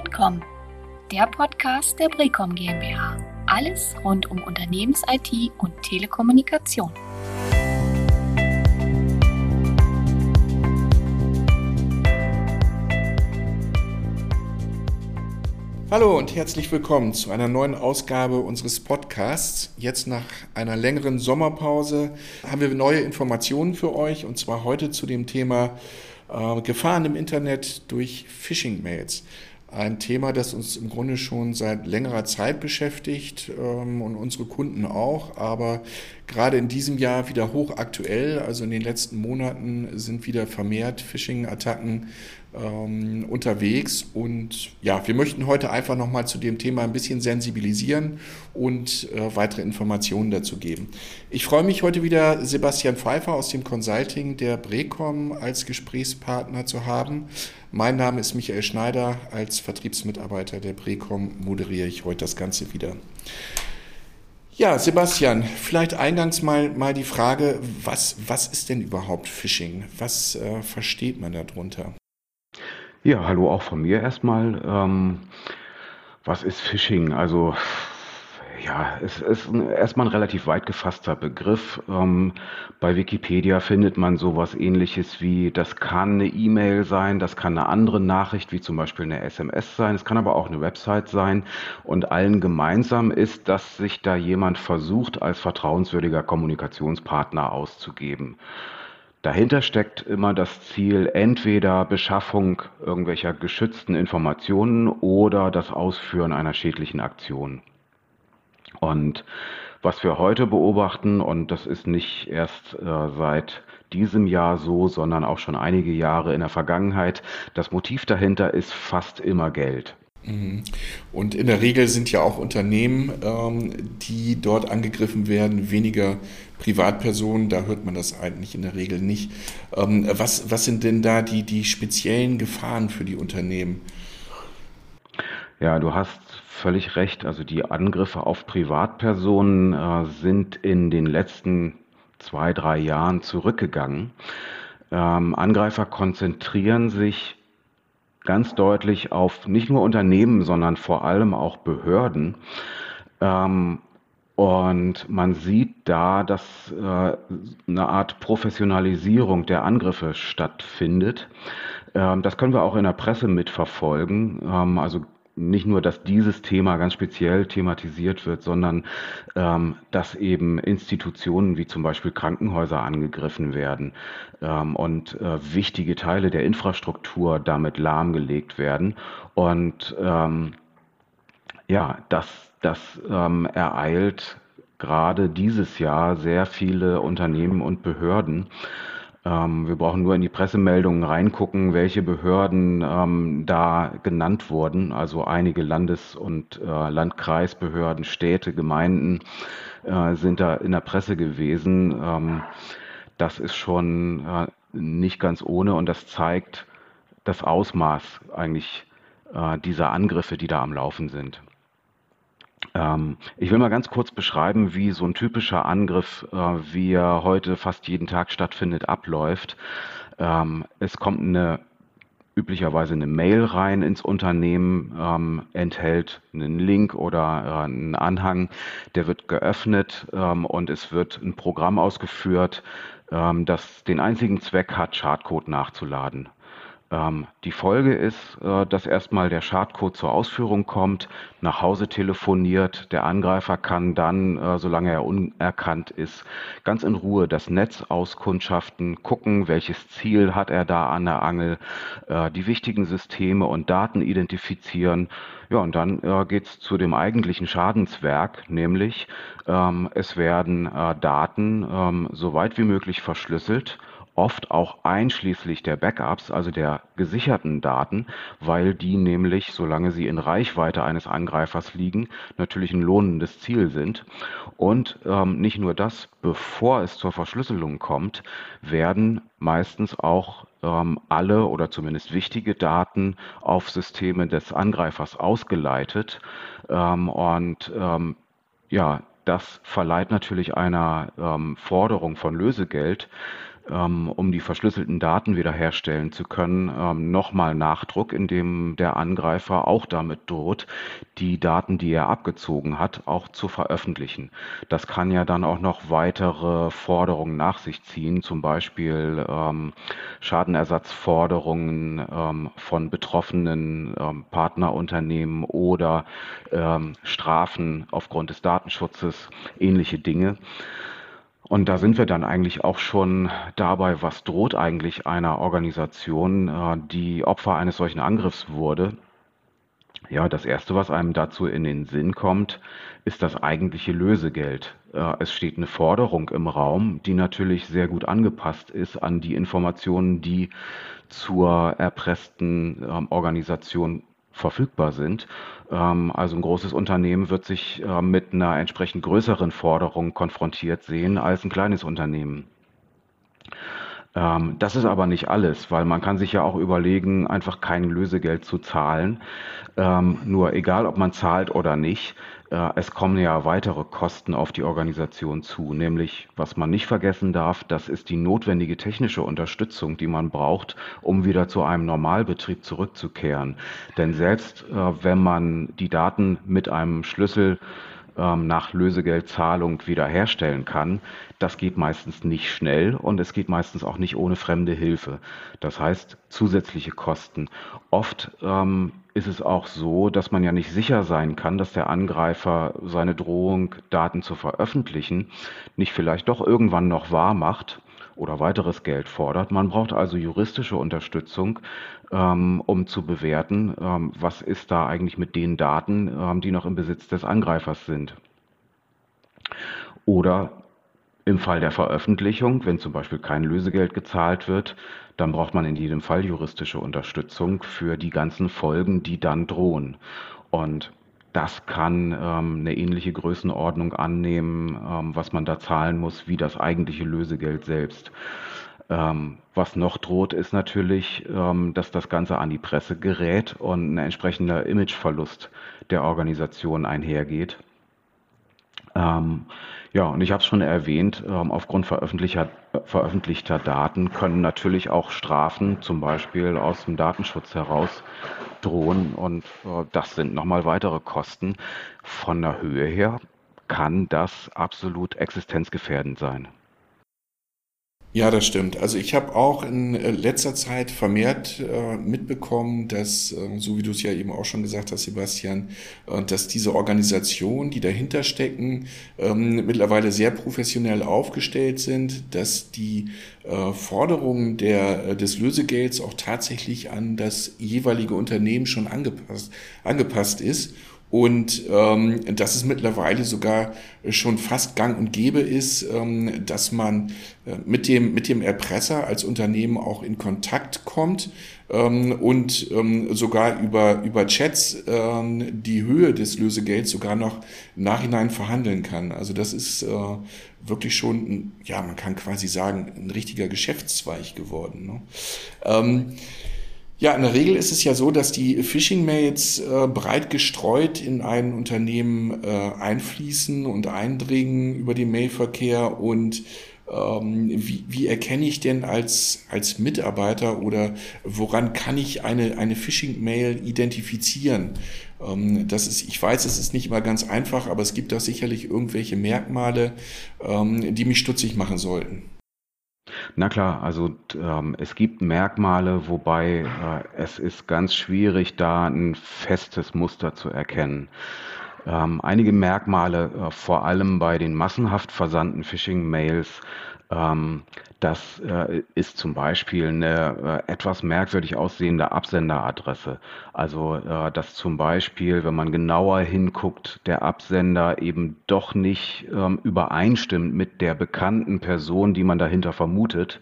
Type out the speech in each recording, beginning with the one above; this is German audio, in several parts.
Broadcom, der Podcast der Brecom GmbH. Alles rund um Unternehmens-IT und Telekommunikation. Hallo und herzlich willkommen zu einer neuen Ausgabe unseres Podcasts. Jetzt nach einer längeren Sommerpause haben wir neue Informationen für euch und zwar heute zu dem Thema äh, Gefahren im Internet durch Phishing-Mails. Ein Thema, das uns im Grunde schon seit längerer Zeit beschäftigt ähm, und unsere Kunden auch, aber gerade in diesem Jahr wieder hochaktuell. Also in den letzten Monaten sind wieder vermehrt Phishing-Attacken ähm, unterwegs. Und ja, wir möchten heute einfach nochmal zu dem Thema ein bisschen sensibilisieren und äh, weitere Informationen dazu geben. Ich freue mich heute wieder, Sebastian Pfeiffer aus dem Consulting der Brecom als Gesprächspartner zu haben. Mein Name ist Michael Schneider. Als Vertriebsmitarbeiter der Brecom moderiere ich heute das Ganze wieder. Ja, Sebastian, vielleicht eingangs mal, mal die Frage, was, was ist denn überhaupt Phishing? Was äh, versteht man darunter? Ja, hallo auch von mir erstmal. Ähm, was ist Phishing? Also ja, es ist erstmal ein relativ weit gefasster Begriff. Ähm, bei Wikipedia findet man sowas ähnliches wie, das kann eine E-Mail sein, das kann eine andere Nachricht, wie zum Beispiel eine SMS sein, es kann aber auch eine Website sein. Und allen gemeinsam ist, dass sich da jemand versucht, als vertrauenswürdiger Kommunikationspartner auszugeben. Dahinter steckt immer das Ziel, entweder Beschaffung irgendwelcher geschützten Informationen oder das Ausführen einer schädlichen Aktion. Und was wir heute beobachten, und das ist nicht erst äh, seit diesem Jahr so, sondern auch schon einige Jahre in der Vergangenheit, das Motiv dahinter ist fast immer Geld. Mhm. Und in der Regel sind ja auch Unternehmen, ähm, die dort angegriffen werden, weniger Privatpersonen. Da hört man das eigentlich in der Regel nicht. Ähm, was, was sind denn da die, die speziellen Gefahren für die Unternehmen? Ja, du hast völlig recht. Also die Angriffe auf Privatpersonen äh, sind in den letzten zwei, drei Jahren zurückgegangen. Ähm, Angreifer konzentrieren sich ganz deutlich auf nicht nur Unternehmen, sondern vor allem auch Behörden. Ähm, und man sieht da, dass äh, eine Art Professionalisierung der Angriffe stattfindet. Ähm, das können wir auch in der Presse mitverfolgen. Ähm, also nicht nur, dass dieses Thema ganz speziell thematisiert wird, sondern ähm, dass eben Institutionen wie zum Beispiel Krankenhäuser angegriffen werden ähm, und äh, wichtige Teile der Infrastruktur damit lahmgelegt werden. Und ähm, ja, das, das ähm, ereilt gerade dieses Jahr sehr viele Unternehmen und Behörden. Ähm, wir brauchen nur in die Pressemeldungen reingucken, welche Behörden ähm, da genannt wurden. Also einige Landes- und äh, Landkreisbehörden, Städte, Gemeinden äh, sind da in der Presse gewesen. Ähm, das ist schon äh, nicht ganz ohne und das zeigt das Ausmaß eigentlich äh, dieser Angriffe, die da am Laufen sind. Ähm, ich will mal ganz kurz beschreiben, wie so ein typischer Angriff, äh, wie er heute fast jeden Tag stattfindet, abläuft. Ähm, es kommt eine üblicherweise eine Mail rein ins Unternehmen, ähm, enthält einen Link oder äh, einen Anhang, der wird geöffnet ähm, und es wird ein Programm ausgeführt, ähm, das den einzigen Zweck hat, Schadcode nachzuladen. Ähm, die Folge ist, äh, dass erstmal der Schadcode zur Ausführung kommt, nach Hause telefoniert. Der Angreifer kann dann, äh, solange er unerkannt ist, ganz in Ruhe das Netz auskundschaften, gucken, welches Ziel hat er da an der Angel, äh, die wichtigen Systeme und Daten identifizieren. Ja, und dann äh, geht es zu dem eigentlichen Schadenswerk, nämlich ähm, es werden äh, Daten ähm, so weit wie möglich verschlüsselt oft auch einschließlich der Backups, also der gesicherten Daten, weil die nämlich, solange sie in Reichweite eines Angreifers liegen, natürlich ein lohnendes Ziel sind. Und ähm, nicht nur das, bevor es zur Verschlüsselung kommt, werden meistens auch ähm, alle oder zumindest wichtige Daten auf Systeme des Angreifers ausgeleitet. Ähm, und ähm, ja, das verleiht natürlich einer ähm, Forderung von Lösegeld um die verschlüsselten Daten wiederherstellen zu können, ähm, nochmal Nachdruck, in dem der Angreifer auch damit droht, die Daten, die er abgezogen hat, auch zu veröffentlichen. Das kann ja dann auch noch weitere Forderungen nach sich ziehen, zum Beispiel ähm, Schadenersatzforderungen ähm, von betroffenen ähm, Partnerunternehmen oder ähm, Strafen aufgrund des Datenschutzes, ähnliche Dinge. Und da sind wir dann eigentlich auch schon dabei, was droht eigentlich einer Organisation, äh, die Opfer eines solchen Angriffs wurde. Ja, das Erste, was einem dazu in den Sinn kommt, ist das eigentliche Lösegeld. Äh, es steht eine Forderung im Raum, die natürlich sehr gut angepasst ist an die Informationen, die zur erpressten ähm, Organisation verfügbar sind. Ähm, also ein großes Unternehmen wird sich äh, mit einer entsprechend größeren Forderung konfrontiert sehen als ein kleines Unternehmen. Ähm, das ist aber nicht alles, weil man kann sich ja auch überlegen, einfach kein Lösegeld zu zahlen. Ähm, nur egal, ob man zahlt oder nicht, äh, es kommen ja weitere Kosten auf die Organisation zu, nämlich was man nicht vergessen darf, das ist die notwendige technische Unterstützung, die man braucht, um wieder zu einem Normalbetrieb zurückzukehren. Denn selbst äh, wenn man die Daten mit einem Schlüssel ähm, nach Lösegeldzahlung wiederherstellen kann, das geht meistens nicht schnell und es geht meistens auch nicht ohne fremde Hilfe. Das heißt zusätzliche Kosten. Oft ähm, ist es auch so, dass man ja nicht sicher sein kann, dass der Angreifer seine Drohung, Daten zu veröffentlichen, nicht vielleicht doch irgendwann noch wahr macht oder weiteres Geld fordert. Man braucht also juristische Unterstützung, ähm, um zu bewerten, ähm, was ist da eigentlich mit den Daten, ähm, die noch im Besitz des Angreifers sind. Oder im Fall der Veröffentlichung, wenn zum Beispiel kein Lösegeld gezahlt wird, dann braucht man in jedem Fall juristische Unterstützung für die ganzen Folgen, die dann drohen. Und das kann ähm, eine ähnliche Größenordnung annehmen, ähm, was man da zahlen muss, wie das eigentliche Lösegeld selbst. Ähm, was noch droht, ist natürlich, ähm, dass das Ganze an die Presse gerät und ein entsprechender Imageverlust der Organisation einhergeht. Ähm, ja, und ich habe es schon erwähnt, ähm, aufgrund veröffentlichter, veröffentlichter Daten können natürlich auch Strafen, zum Beispiel aus dem Datenschutz heraus, drohen. Und äh, das sind nochmal weitere Kosten. Von der Höhe her kann das absolut existenzgefährdend sein. Ja, das stimmt. Also ich habe auch in äh, letzter Zeit vermehrt äh, mitbekommen, dass, äh, so wie du es ja eben auch schon gesagt hast, Sebastian, äh, dass diese Organisationen, die dahinter stecken, ähm, mittlerweile sehr professionell aufgestellt sind, dass die äh, Forderungen der, äh, des Lösegelds auch tatsächlich an das jeweilige Unternehmen schon angepasst, angepasst ist und ähm, dass es mittlerweile sogar schon fast gang und gäbe ist, ähm, dass man äh, mit, dem, mit dem Erpresser als Unternehmen auch in Kontakt kommt ähm, und ähm, sogar über, über Chats ähm, die Höhe des Lösegelds sogar noch Nachhinein verhandeln kann. Also das ist äh, wirklich schon, ein, ja, man kann quasi sagen, ein richtiger Geschäftszweig geworden. Ne? Ähm, ja, in der Regel ist es ja so, dass die Phishing-Mails äh, breit gestreut in ein Unternehmen äh, einfließen und eindringen über den Mailverkehr und ähm, wie, wie erkenne ich denn als, als Mitarbeiter oder woran kann ich eine, eine Phishing-Mail identifizieren? Ähm, das ist, ich weiß, es ist nicht immer ganz einfach, aber es gibt da sicherlich irgendwelche Merkmale, ähm, die mich stutzig machen sollten. Na klar, also ähm, es gibt Merkmale, wobei äh, es ist ganz schwierig, da ein festes Muster zu erkennen. Ähm, einige Merkmale, äh, vor allem bei den massenhaft versandten Phishing-Mails, das äh, ist zum Beispiel eine äh, etwas merkwürdig aussehende Absenderadresse. Also, äh, dass zum Beispiel, wenn man genauer hinguckt, der Absender eben doch nicht ähm, übereinstimmt mit der bekannten Person, die man dahinter vermutet.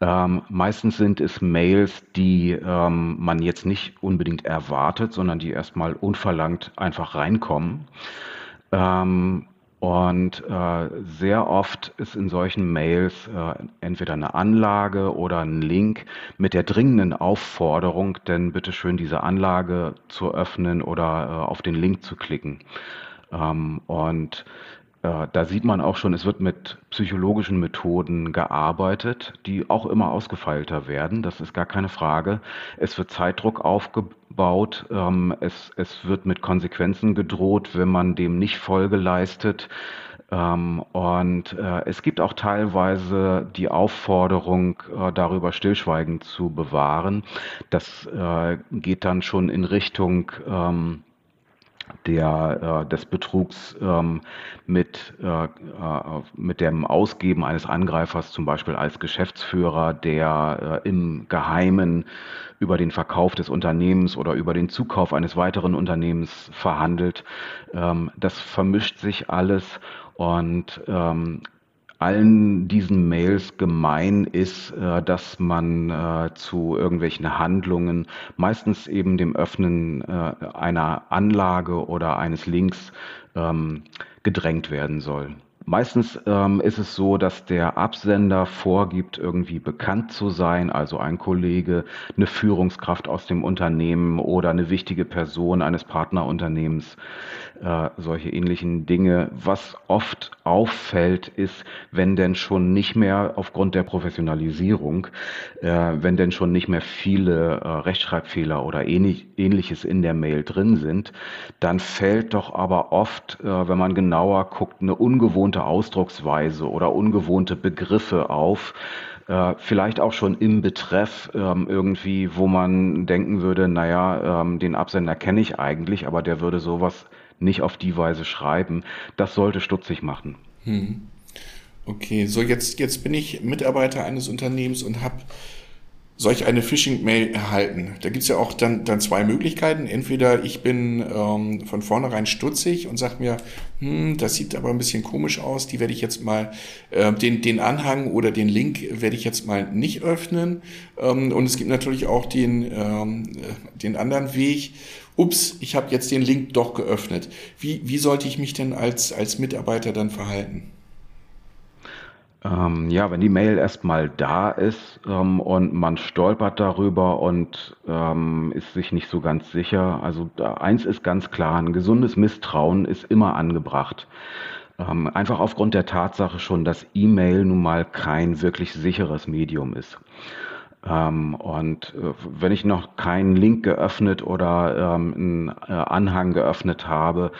Ähm, meistens sind es Mails, die ähm, man jetzt nicht unbedingt erwartet, sondern die erstmal unverlangt einfach reinkommen. Ähm, und äh, sehr oft ist in solchen Mails äh, entweder eine Anlage oder ein Link mit der dringenden Aufforderung, denn bitteschön diese Anlage zu öffnen oder äh, auf den Link zu klicken. Ähm, und da sieht man auch schon, es wird mit psychologischen Methoden gearbeitet, die auch immer ausgefeilter werden. Das ist gar keine Frage. Es wird Zeitdruck aufgebaut. Ähm, es, es wird mit Konsequenzen gedroht, wenn man dem nicht Folge leistet. Ähm, und äh, es gibt auch teilweise die Aufforderung, äh, darüber Stillschweigen zu bewahren. Das geht dann schon in Richtung ähm, der, äh, des Betrugs ähm, mit, äh, äh, mit dem Ausgeben eines Angreifers, zum Beispiel als Geschäftsführer, der äh, im Geheimen über den Verkauf des Unternehmens oder über den Zukauf eines weiteren Unternehmens verhandelt. Ähm, das vermischt sich alles und ähm, allen diesen Mails gemein ist, äh, dass man äh, zu irgendwelchen Handlungen, meistens eben dem Öffnen äh, einer Anlage oder eines Links ähm, gedrängt werden soll. Meistens ähm, ist es so, dass der Absender vorgibt, irgendwie bekannt zu sein, also ein Kollege, eine Führungskraft aus dem Unternehmen oder eine wichtige Person eines Partnerunternehmens, äh, solche ähnlichen Dinge. Was oft auffällt, ist, wenn denn schon nicht mehr aufgrund der Professionalisierung, äh, wenn denn schon nicht mehr viele äh, Rechtschreibfehler oder ähnlich, ähnliches in der Mail drin sind, dann fällt doch aber oft, äh, wenn man genauer guckt, eine ungewohnte ungewohnte Ausdrucksweise oder ungewohnte Begriffe auf, äh, vielleicht auch schon im Betreff ähm, irgendwie, wo man denken würde, naja, ähm, den Absender kenne ich eigentlich, aber der würde sowas nicht auf die Weise schreiben. Das sollte stutzig machen. Hm. Okay, so jetzt, jetzt bin ich Mitarbeiter eines Unternehmens und habe solch eine Phishing-Mail erhalten. Da gibt's ja auch dann, dann zwei Möglichkeiten. Entweder ich bin ähm, von vornherein stutzig und sage mir, hm, das sieht aber ein bisschen komisch aus, die werde ich jetzt mal, äh, den, den Anhang oder den Link werde ich jetzt mal nicht öffnen. Ähm, und es gibt natürlich auch den, ähm, den anderen Weg, ups, ich habe jetzt den Link doch geöffnet. Wie, wie sollte ich mich denn als, als Mitarbeiter dann verhalten? Ähm, ja, wenn die Mail erstmal da ist ähm, und man stolpert darüber und ähm, ist sich nicht so ganz sicher, also eins ist ganz klar, ein gesundes Misstrauen ist immer angebracht. Ähm, einfach aufgrund der Tatsache schon, dass E-Mail nun mal kein wirklich sicheres Medium ist. Ähm, und äh, wenn ich noch keinen Link geöffnet oder ähm, einen äh, Anhang geöffnet habe,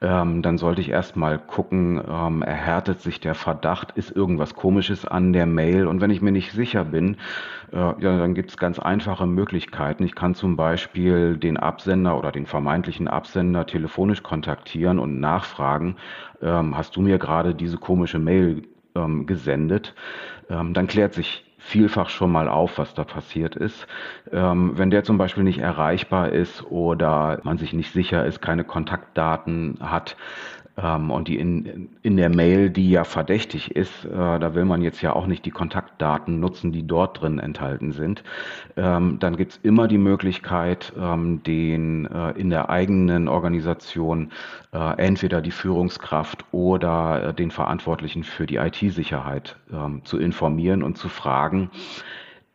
ähm, dann sollte ich erstmal gucken, erhärtet sich der Verdacht, ist irgendwas Komisches an der Mail. Und wenn ich mir nicht sicher bin, äh, ja, dann gibt es ganz einfache Möglichkeiten. Ich kann zum Beispiel den Absender oder den vermeintlichen Absender telefonisch kontaktieren und nachfragen, hast du mir gerade diese komische Mail gesendet? dann klärt sich vielfach schon mal auf, was da passiert ist. Ähm, wenn der zum Beispiel nicht erreichbar ist oder man sich nicht sicher ist, keine Kontaktdaten hat, ähm, und die in, in der Mail, die ja verdächtig ist, äh, da will man jetzt ja auch nicht die Kontaktdaten nutzen, die dort drin enthalten sind. Ähm, dann gibt's immer die Möglichkeit, ähm, den äh, in der eigenen Organisation äh, entweder die Führungskraft oder äh, den Verantwortlichen für die IT-Sicherheit ähm, zu informieren und zu fragen,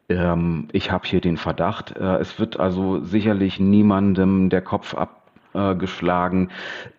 ähm, ich habe hier den Verdacht. Äh, es wird also sicherlich niemandem der Kopf ab äh, geschlagen,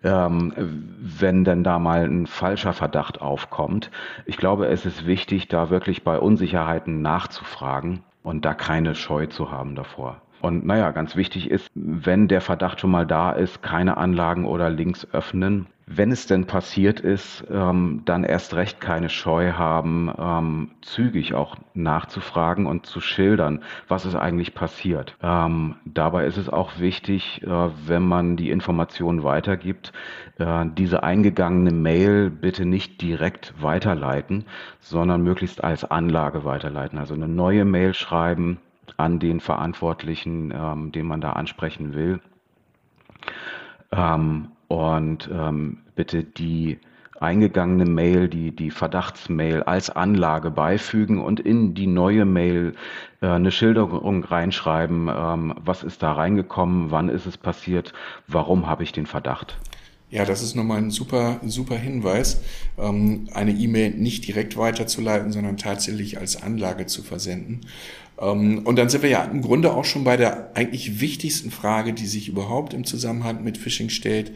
ähm, wenn denn da mal ein falscher Verdacht aufkommt. Ich glaube, es ist wichtig, da wirklich bei Unsicherheiten nachzufragen und da keine Scheu zu haben davor. Und naja, ganz wichtig ist, wenn der Verdacht schon mal da ist, keine Anlagen oder Links öffnen, wenn es denn passiert ist, ähm, dann erst recht keine Scheu haben, ähm, zügig auch nachzufragen und zu schildern, was ist eigentlich passiert. Ähm, dabei ist es auch wichtig, äh, wenn man die Informationen weitergibt, äh, diese eingegangene Mail bitte nicht direkt weiterleiten, sondern möglichst als Anlage weiterleiten. Also eine neue Mail schreiben an den Verantwortlichen, ähm, den man da ansprechen will. Ähm, und ähm, bitte die eingegangene Mail, die, die Verdachtsmail als Anlage beifügen und in die neue Mail äh, eine Schilderung reinschreiben, ähm, was ist da reingekommen, wann ist es passiert, warum habe ich den Verdacht. Ja, das ist nochmal ein super, super Hinweis, ähm, eine E-Mail nicht direkt weiterzuleiten, sondern tatsächlich als Anlage zu versenden. Ähm, und dann sind wir ja im Grunde auch schon bei der eigentlich wichtigsten Frage, die sich überhaupt im Zusammenhang mit Phishing stellt.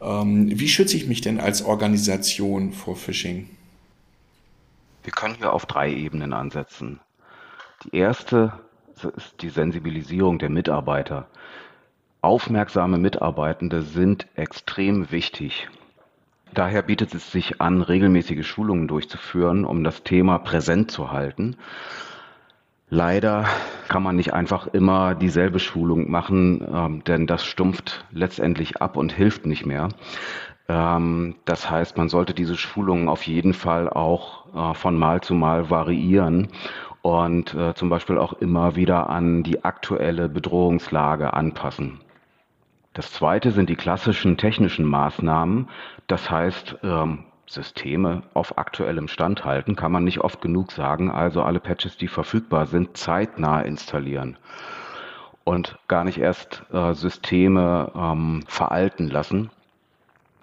Ähm, wie schütze ich mich denn als Organisation vor Phishing? Wir können hier auf drei Ebenen ansetzen. Die erste ist die Sensibilisierung der Mitarbeiter. Aufmerksame Mitarbeitende sind extrem wichtig. Daher bietet es sich an, regelmäßige Schulungen durchzuführen, um das Thema präsent zu halten. Leider kann man nicht einfach immer dieselbe Schulung machen, ähm, denn das stumpft letztendlich ab und hilft nicht mehr. Ähm, das heißt, man sollte diese Schulungen auf jeden Fall auch äh, von Mal zu Mal variieren und äh, zum Beispiel auch immer wieder an die aktuelle Bedrohungslage anpassen. Das zweite sind die klassischen technischen Maßnahmen. Das heißt, ähm, Systeme auf aktuellem Stand halten, kann man nicht oft genug sagen. Also alle Patches, die verfügbar sind, zeitnah installieren und gar nicht erst äh, Systeme ähm, veralten lassen.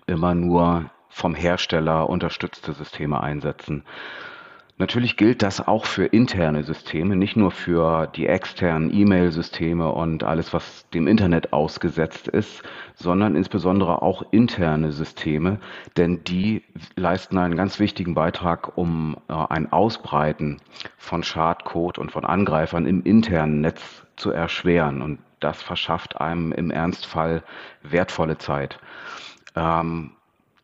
Immer nur vom Hersteller unterstützte Systeme einsetzen. Natürlich gilt das auch für interne Systeme, nicht nur für die externen E-Mail-Systeme und alles, was dem Internet ausgesetzt ist, sondern insbesondere auch interne Systeme, denn die leisten einen ganz wichtigen Beitrag, um äh, ein Ausbreiten von Schadcode und von Angreifern im internen Netz zu erschweren. Und das verschafft einem im Ernstfall wertvolle Zeit. Ähm,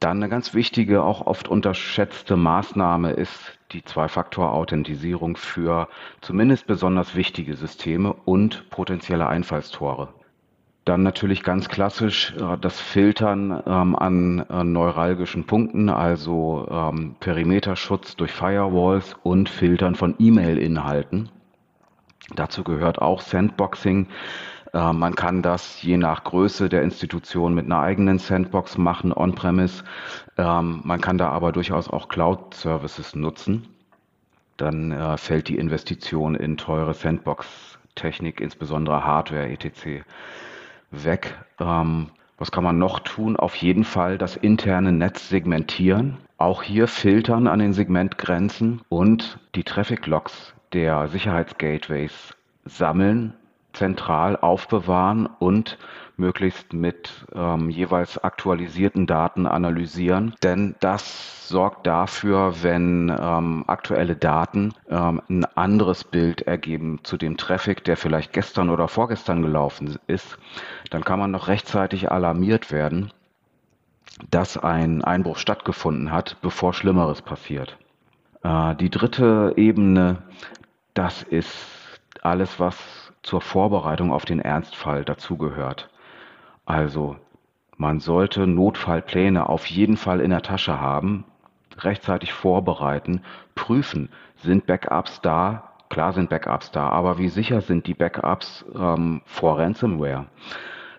dann eine ganz wichtige, auch oft unterschätzte Maßnahme ist die Zwei-Faktor-Authentisierung für zumindest besonders wichtige Systeme und potenzielle Einfallstore. Dann natürlich ganz klassisch äh, das Filtern ähm, an äh, neuralgischen Punkten, also ähm, Perimeterschutz durch Firewalls und Filtern von E-Mail-Inhalten. Dazu gehört auch Sandboxing, man kann das je nach Größe der Institution mit einer eigenen Sandbox machen, on-premise. Ähm, man kann da aber durchaus auch Cloud-Services nutzen. Dann äh, fällt die Investition in teure Sandbox-Technik, insbesondere Hardware, etc. weg. Ähm, was kann man noch tun? Auf jeden Fall das interne Netz segmentieren. Auch hier filtern an den Segmentgrenzen und die Traffic Logs der Sicherheitsgateways sammeln zentral aufbewahren und möglichst mit ähm, jeweils aktualisierten Daten analysieren. Denn das sorgt dafür, wenn ähm, aktuelle Daten ähm, ein anderes Bild ergeben zu dem Traffic, der vielleicht gestern oder vorgestern gelaufen ist, dann kann man noch rechtzeitig alarmiert werden, dass ein Einbruch stattgefunden hat, bevor Schlimmeres passiert. Äh, die dritte Ebene, das ist alles, was zur Vorbereitung auf den Ernstfall dazugehört. Also man sollte Notfallpläne auf jeden Fall in der Tasche haben, rechtzeitig vorbereiten, prüfen, sind Backups da? Klar sind Backups da, aber wie sicher sind die Backups ähm, vor Ransomware?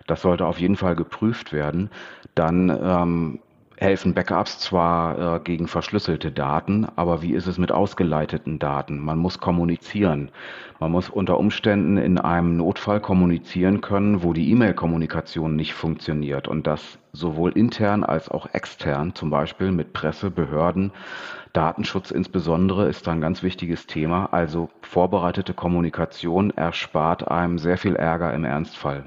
Das sollte auf jeden Fall geprüft werden. Dann ähm, helfen Backups zwar äh, gegen verschlüsselte Daten, aber wie ist es mit ausgeleiteten Daten? Man muss kommunizieren. Man muss unter Umständen in einem Notfall kommunizieren können, wo die E-Mail-Kommunikation nicht funktioniert und das sowohl intern als auch extern, zum Beispiel mit Presse, Behörden. Datenschutz insbesondere ist ein ganz wichtiges Thema. Also vorbereitete Kommunikation erspart einem sehr viel Ärger im Ernstfall.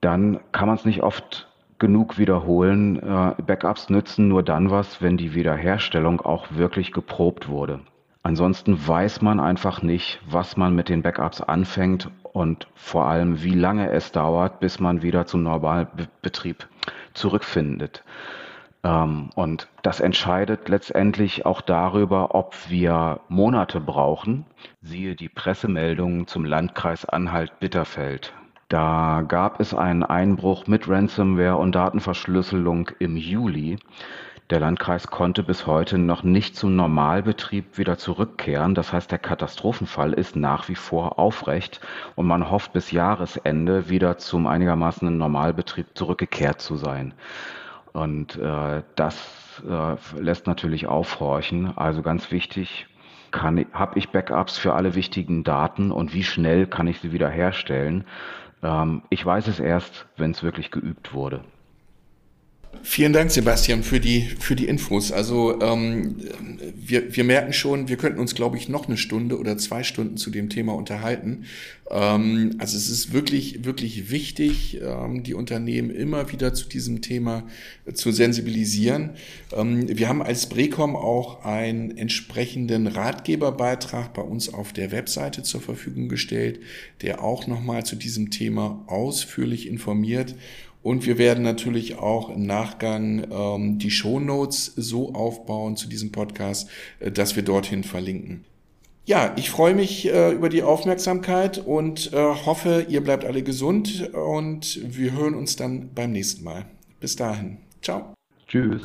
Dann kann man es nicht oft genug wiederholen. Äh, Backups nützen nur dann was, wenn die Wiederherstellung auch wirklich geprobt wurde. Ansonsten weiß man einfach nicht, was man mit den Backups anfängt und vor allem, wie lange es dauert, bis man wieder zum Normalbetrieb zurückfindet. Ähm, und das entscheidet letztendlich auch darüber, ob wir Monate brauchen. Siehe die Pressemeldungen zum Landkreis Anhalt-Bitterfeld. Da gab es einen Einbruch mit Ransomware und Datenverschlüsselung im Juli. Der Landkreis konnte bis heute noch nicht zum Normalbetrieb wieder zurückkehren. Das heißt, der Katastrophenfall ist nach wie vor aufrecht und man hofft bis Jahresende wieder zum einigermaßen Normalbetrieb zurückgekehrt zu sein. Und äh, das äh, lässt natürlich aufhorchen. Also ganz wichtig, habe ich Backups für alle wichtigen Daten und wie schnell kann ich sie wiederherstellen? Ähm, ich weiß es erst, wenn es wirklich geübt wurde. Vielen Dank, Sebastian, für die, für die Infos. Also ähm, wir, wir merken schon, wir könnten uns, glaube ich, noch eine Stunde oder zwei Stunden zu dem Thema unterhalten. Ähm, also es ist wirklich, wirklich wichtig, ähm, die Unternehmen immer wieder zu diesem Thema zu sensibilisieren. Ähm, wir haben als Brecom auch einen entsprechenden Ratgeberbeitrag bei uns auf der Webseite zur Verfügung gestellt, der auch nochmal zu diesem Thema ausführlich informiert. Und wir werden natürlich auch im Nachgang ähm, die Shownotes so aufbauen zu diesem Podcast, äh, dass wir dorthin verlinken. Ja, ich freue mich äh, über die Aufmerksamkeit und äh, hoffe, ihr bleibt alle gesund und wir hören uns dann beim nächsten Mal. Bis dahin. Ciao. Tschüss.